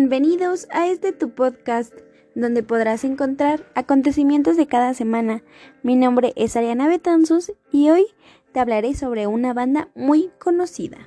Bienvenidos a este tu podcast, donde podrás encontrar acontecimientos de cada semana. Mi nombre es Ariana Betanzos y hoy te hablaré sobre una banda muy conocida.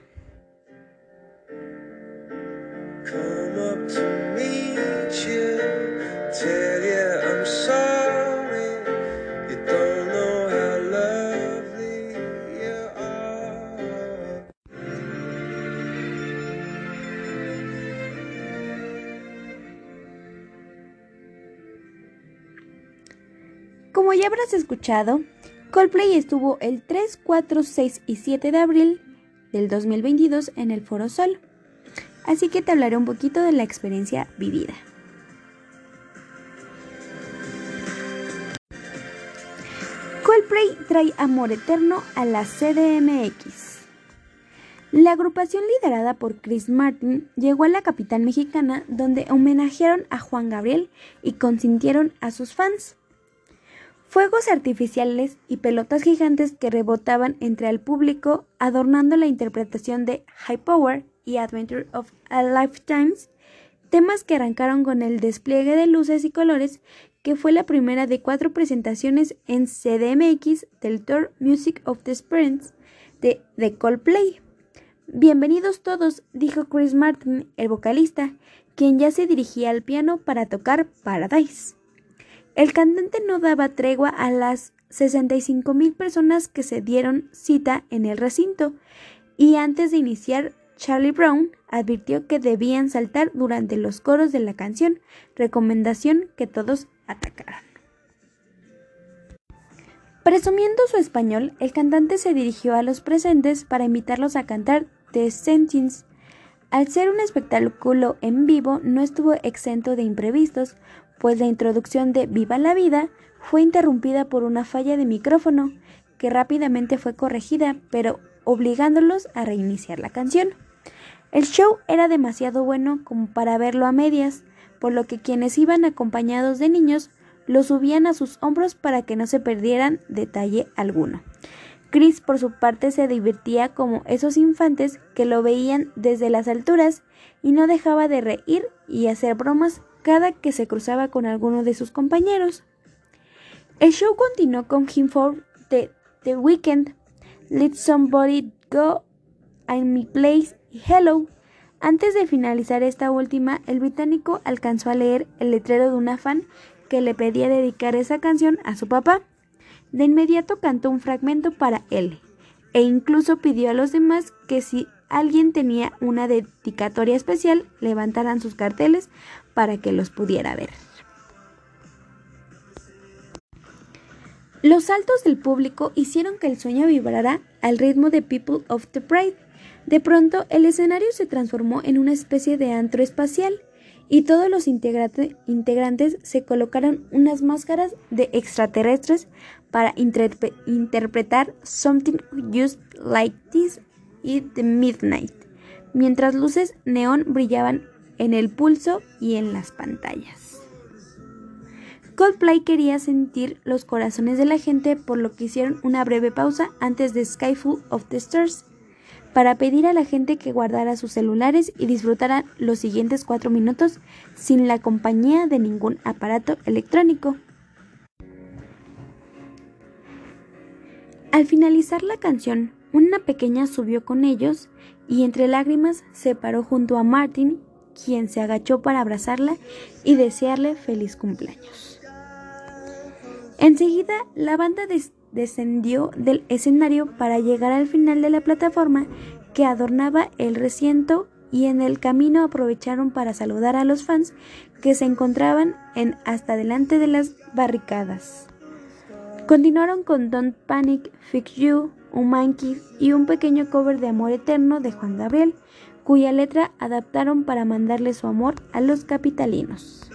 Como ya habrás escuchado, Coldplay estuvo el 3, 4, 6 y 7 de abril del 2022 en el Foro Sol. Así que te hablaré un poquito de la experiencia vivida. Coldplay trae amor eterno a la CDMX. La agrupación liderada por Chris Martin llegó a la capital mexicana donde homenajearon a Juan Gabriel y consintieron a sus fans fuegos artificiales y pelotas gigantes que rebotaban entre el público, adornando la interpretación de High Power y Adventure of a Lifetime, temas que arrancaron con el despliegue de luces y colores, que fue la primera de cuatro presentaciones en CDMX del Tour Music of the Sprints de The Coldplay. Bienvenidos todos, dijo Chris Martin, el vocalista, quien ya se dirigía al piano para tocar Paradise. El cantante no daba tregua a las 65 mil personas que se dieron cita en el recinto y antes de iniciar Charlie Brown advirtió que debían saltar durante los coros de la canción, recomendación que todos atacaran. Presumiendo su español, el cantante se dirigió a los presentes para invitarlos a cantar The Sentence. Al ser un espectáculo en vivo, no estuvo exento de imprevistos, pues la introducción de Viva la Vida fue interrumpida por una falla de micrófono, que rápidamente fue corregida, pero obligándolos a reiniciar la canción. El show era demasiado bueno como para verlo a medias, por lo que quienes iban acompañados de niños lo subían a sus hombros para que no se perdieran detalle alguno. Chris por su parte se divertía como esos infantes que lo veían desde las alturas y no dejaba de reír y hacer bromas cada que se cruzaba con alguno de sus compañeros. El show continuó con Him for the, the Weekend, Let Somebody Go, I'm My Place y Hello. Antes de finalizar esta última, el británico alcanzó a leer el letrero de una fan que le pedía dedicar esa canción a su papá. De inmediato cantó un fragmento para él e incluso pidió a los demás que si alguien tenía una dedicatoria especial, levantaran sus carteles para que los pudiera ver. Los saltos del público hicieron que el sueño vibrara al ritmo de People of the Pride. De pronto, el escenario se transformó en una especie de antro espacial y todos los integrantes se colocaron unas máscaras de extraterrestres para interpretar Something Just Like This y The Midnight, mientras luces neón brillaban en el pulso y en las pantallas. Coldplay quería sentir los corazones de la gente por lo que hicieron una breve pausa antes de Skyfall of the Stars para pedir a la gente que guardara sus celulares y disfrutara los siguientes cuatro minutos sin la compañía de ningún aparato electrónico. Al finalizar la canción, una pequeña subió con ellos y entre lágrimas se paró junto a Martin, quien se agachó para abrazarla y desearle feliz cumpleaños. Enseguida, la banda descendió del escenario para llegar al final de la plataforma que adornaba el recinto y en el camino aprovecharon para saludar a los fans que se encontraban en hasta delante de las barricadas. Continuaron con Don't Panic, Fix You, un Monkey y un pequeño cover de Amor Eterno de Juan Gabriel, cuya letra adaptaron para mandarle su amor a los capitalinos.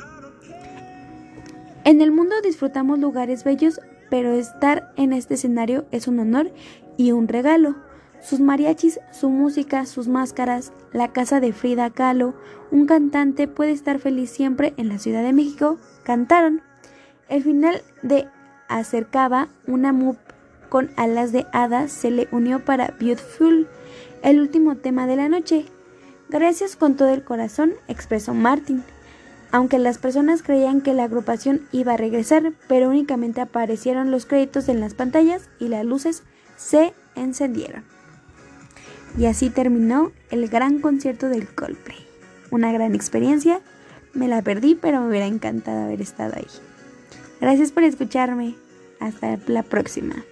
En el mundo disfrutamos lugares bellos, pero estar en este escenario es un honor y un regalo. Sus mariachis, su música, sus máscaras, la casa de Frida Kahlo, un cantante puede estar feliz siempre en la Ciudad de México, cantaron. El final de Acercaba una con alas de hada se le unió para Beautiful, el último tema de la noche. Gracias con todo el corazón, expresó Martin. aunque las personas creían que la agrupación iba a regresar, pero únicamente aparecieron los créditos en las pantallas y las luces se encendieron. Y así terminó el gran concierto del Coldplay. Una gran experiencia, me la perdí, pero me hubiera encantado haber estado ahí. Gracias por escucharme. Hasta la próxima.